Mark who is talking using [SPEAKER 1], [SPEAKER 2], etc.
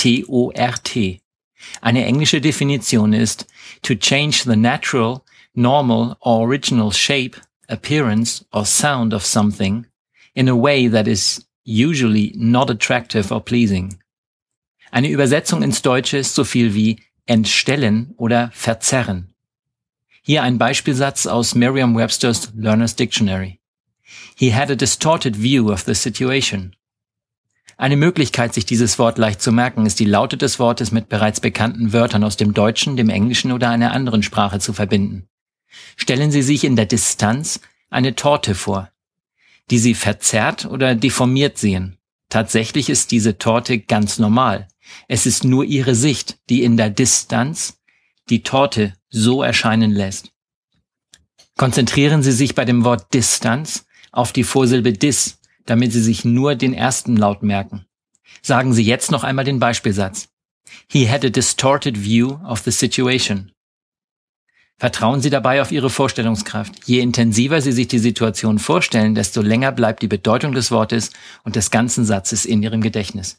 [SPEAKER 1] D-I-S-T-O-R-T. Eine englische Definition ist to change the natural, normal or original shape, appearance or sound of something in a way that is usually not attractive or pleasing. Eine Übersetzung ins Deutsche ist so viel wie entstellen oder verzerren. Hier ein Beispielsatz aus Merriam-Webster's Learner's Dictionary. He had a distorted view of the situation. Eine Möglichkeit, sich dieses Wort leicht zu merken, ist die Laute des Wortes mit bereits bekannten Wörtern aus dem Deutschen, dem Englischen oder einer anderen Sprache zu verbinden. Stellen Sie sich in der Distanz eine Torte vor, die Sie verzerrt oder deformiert sehen. Tatsächlich ist diese Torte ganz normal. Es ist nur Ihre Sicht, die in der Distanz die Torte so erscheinen lässt. Konzentrieren Sie sich bei dem Wort Distanz auf die Vorsilbe dis damit Sie sich nur den ersten Laut merken. Sagen Sie jetzt noch einmal den Beispielsatz. He had a distorted view of the situation. Vertrauen Sie dabei auf Ihre Vorstellungskraft. Je intensiver Sie sich die Situation vorstellen, desto länger bleibt die Bedeutung des Wortes und des ganzen Satzes in Ihrem Gedächtnis.